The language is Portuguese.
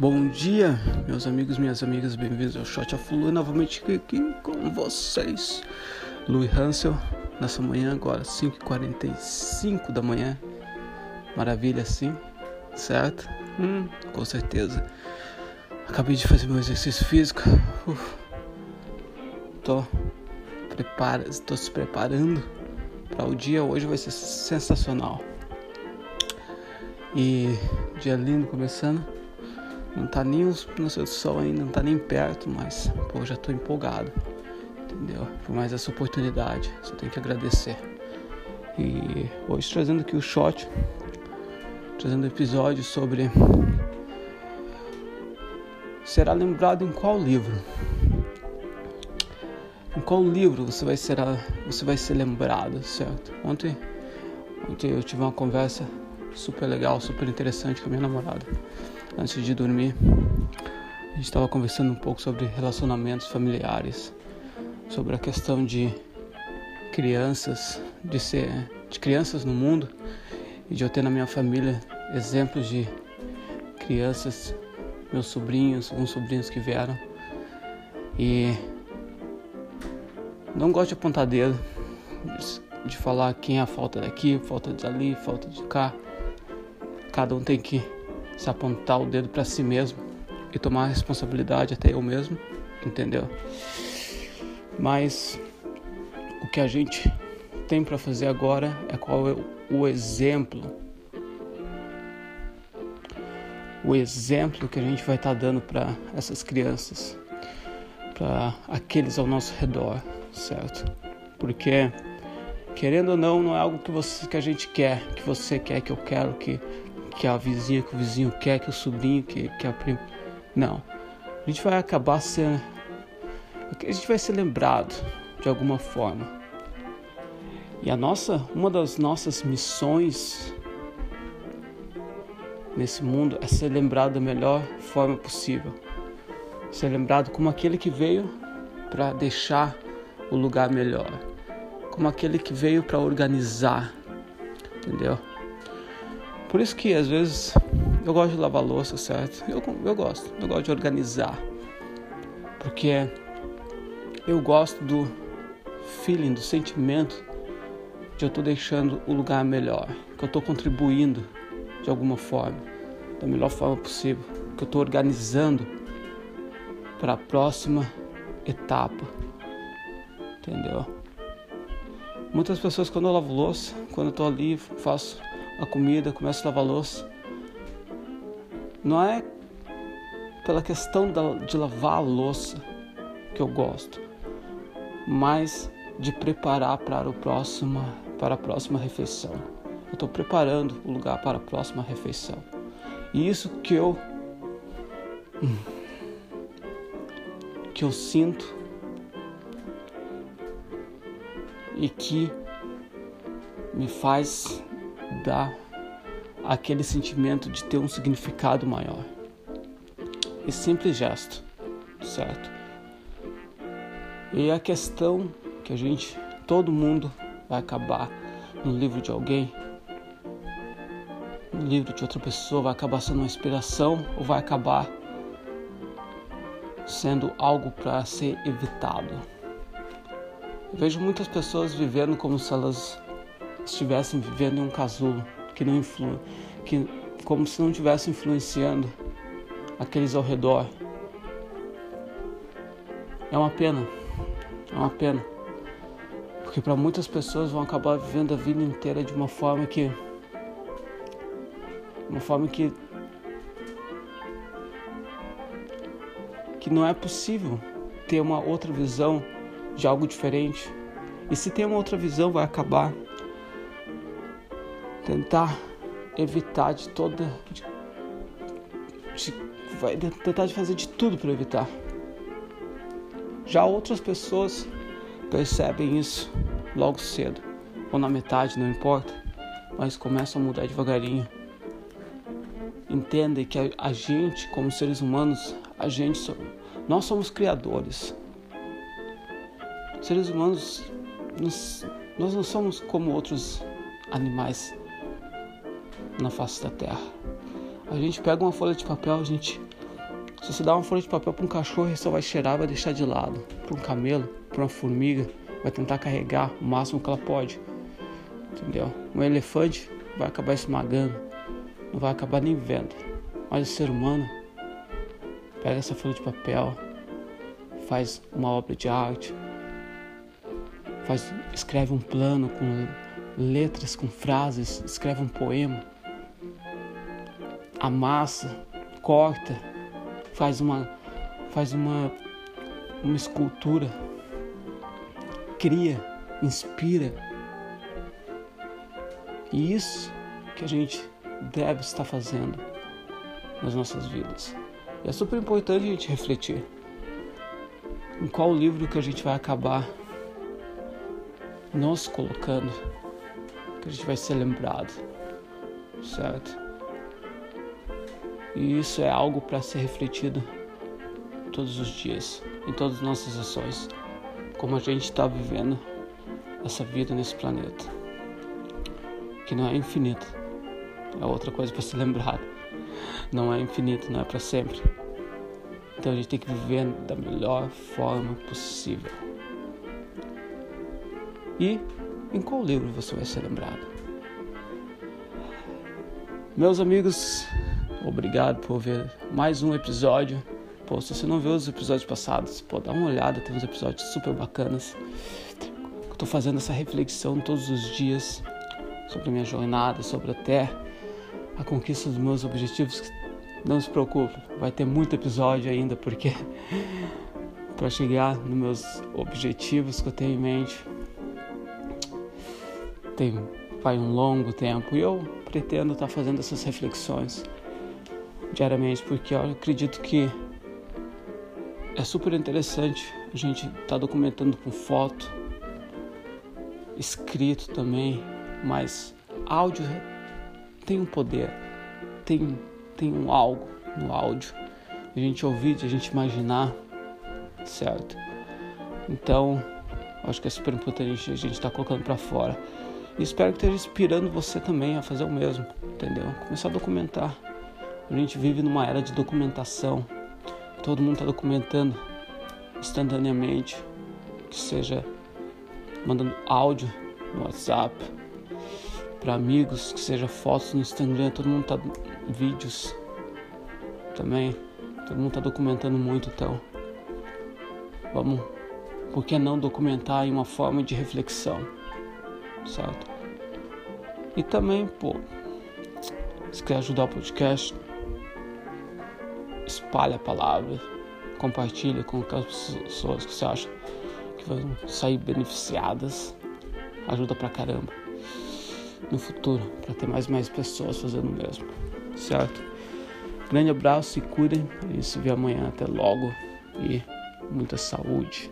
Bom dia, meus amigos, minhas amigas, bem-vindos ao Shot of Lu, novamente aqui com vocês. Louis Hansel, nessa manhã agora, 5h45 da manhã. Maravilha, sim, certo? Hum, com certeza. Acabei de fazer meu exercício físico. Uf. Tô, prepara, tô se preparando para o dia hoje vai ser sensacional. E dia lindo começando. Não tá nem o nascer do sol ainda, não tá nem perto, mas pô, já tô empolgado. Entendeu? Por mais essa oportunidade, só tenho que agradecer. E hoje trazendo aqui o shot, trazendo episódio sobre será lembrado em qual livro? Em qual livro você vai ser você vai ser lembrado, certo? Ontem, ontem eu tive uma conversa super legal, super interessante com a minha namorada antes de dormir, a gente estava conversando um pouco sobre relacionamentos familiares, sobre a questão de crianças, de ser de crianças no mundo e de eu ter na minha família exemplos de crianças, meus sobrinhos, alguns sobrinhos que vieram e não gosto de apontar dedo, de falar quem é a falta daqui, falta de ali, falta de cá. Cada um tem que se apontar o dedo para si mesmo e tomar a responsabilidade até eu mesmo, entendeu? Mas o que a gente tem para fazer agora é qual é o exemplo. O exemplo que a gente vai estar tá dando para essas crianças, para aqueles ao nosso redor, certo? Porque querendo ou não, não é algo que você que a gente quer, que você quer, que eu quero, que que a vizinha, que o vizinho quer, que o sobrinho, que, que a prima. Não. A gente vai acabar sendo. A gente vai ser lembrado de alguma forma. E a nossa, uma das nossas missões nesse mundo é ser lembrado da melhor forma possível. Ser lembrado como aquele que veio para deixar o lugar melhor. Como aquele que veio para organizar. Entendeu? Por isso que às vezes eu gosto de lavar louça, certo? Eu, eu gosto, eu gosto de organizar. Porque eu gosto do feeling, do sentimento de eu estou deixando o lugar melhor, que eu estou contribuindo de alguma forma, da melhor forma possível, que eu estou organizando para a próxima etapa, entendeu? Muitas pessoas quando eu lavo louça, quando eu estou ali, faço a comida, começo a lavar louça. Não é pela questão de lavar a louça que eu gosto, mas de preparar para o próximo, para a próxima refeição. Eu estou preparando o lugar para a próxima refeição. E isso que eu que eu sinto e que me faz dá aquele sentimento de ter um significado maior. Esse simples gesto, certo? E a questão que a gente, todo mundo vai acabar no livro de alguém, no livro de outra pessoa, vai acabar sendo uma inspiração ou vai acabar sendo algo para ser evitado. Eu vejo muitas pessoas vivendo como se elas estivessem vivendo em um casulo que não influi, que como se não estivesse influenciando aqueles ao redor. É uma pena, é uma pena, porque para muitas pessoas vão acabar vivendo a vida inteira de uma forma que, uma forma que que não é possível ter uma outra visão de algo diferente. E se tem uma outra visão, vai acabar tentar evitar de toda. De, de, vai tentar de fazer de tudo para evitar. Já outras pessoas percebem isso logo cedo, ou na metade, não importa, mas começam a mudar devagarinho. Entendem que a, a gente, como seres humanos, a gente, nós somos criadores. Seres humanos, nós, nós não somos como outros animais na face da terra. A gente pega uma folha de papel, a gente Se você dá uma folha de papel para um cachorro, ele só vai cheirar, vai deixar de lado. Para um camelo, para uma formiga, vai tentar carregar o máximo que ela pode. Entendeu? Um elefante vai acabar esmagando, não vai acabar nem vendo. Mas o ser humano pega essa folha de papel, faz uma obra de arte, faz, escreve um plano com letras, com frases, escreve um poema, amassa, corta, faz uma, faz uma, uma escultura, cria, inspira. E isso que a gente deve estar fazendo nas nossas vidas. E é super importante a gente refletir em qual livro que a gente vai acabar nos colocando, que a gente vai ser lembrado, certo? E isso é algo para ser refletido todos os dias, em todas as nossas ações, como a gente está vivendo essa vida nesse planeta, que não é infinito, é outra coisa para ser lembrado. Não é infinito, não é para sempre. Então a gente tem que viver da melhor forma possível. E em qual livro você vai ser lembrado? Meus amigos, Obrigado por ver mais um episódio. Pô, se você não viu os episódios passados, pô, dá uma olhada, tem uns episódios super bacanas. Eu tô fazendo essa reflexão todos os dias sobre a minha jornada, sobre até a conquista dos meus objetivos. Não se preocupe, vai ter muito episódio ainda, porque para chegar nos meus objetivos que eu tenho em mente, tem vai um longo tempo e eu pretendo estar tá fazendo essas reflexões diariamente, porque eu acredito que é super interessante a gente estar tá documentando com foto, escrito também, mas áudio tem um poder, tem, tem um algo no áudio, a gente ouvir, a gente imaginar, certo? Então, acho que é super importante a gente estar tá colocando para fora. E espero que esteja inspirando você também a fazer o mesmo, entendeu? Começar a documentar. A gente vive numa era de documentação. Todo mundo está documentando instantaneamente, que seja mandando áudio no WhatsApp para amigos, que seja fotos no Instagram, todo mundo tá vídeos também. Todo mundo está documentando muito, então vamos, por que não documentar em uma forma de reflexão, certo? E também, pô, se quer ajudar o podcast, espalhe a palavra, compartilhe com as pessoas que você acha que vão sair beneficiadas. Ajuda pra caramba no futuro, para ter mais mais pessoas fazendo o mesmo, certo? Grande abraço, se cuidem, a gente se vê amanhã, até logo e muita saúde.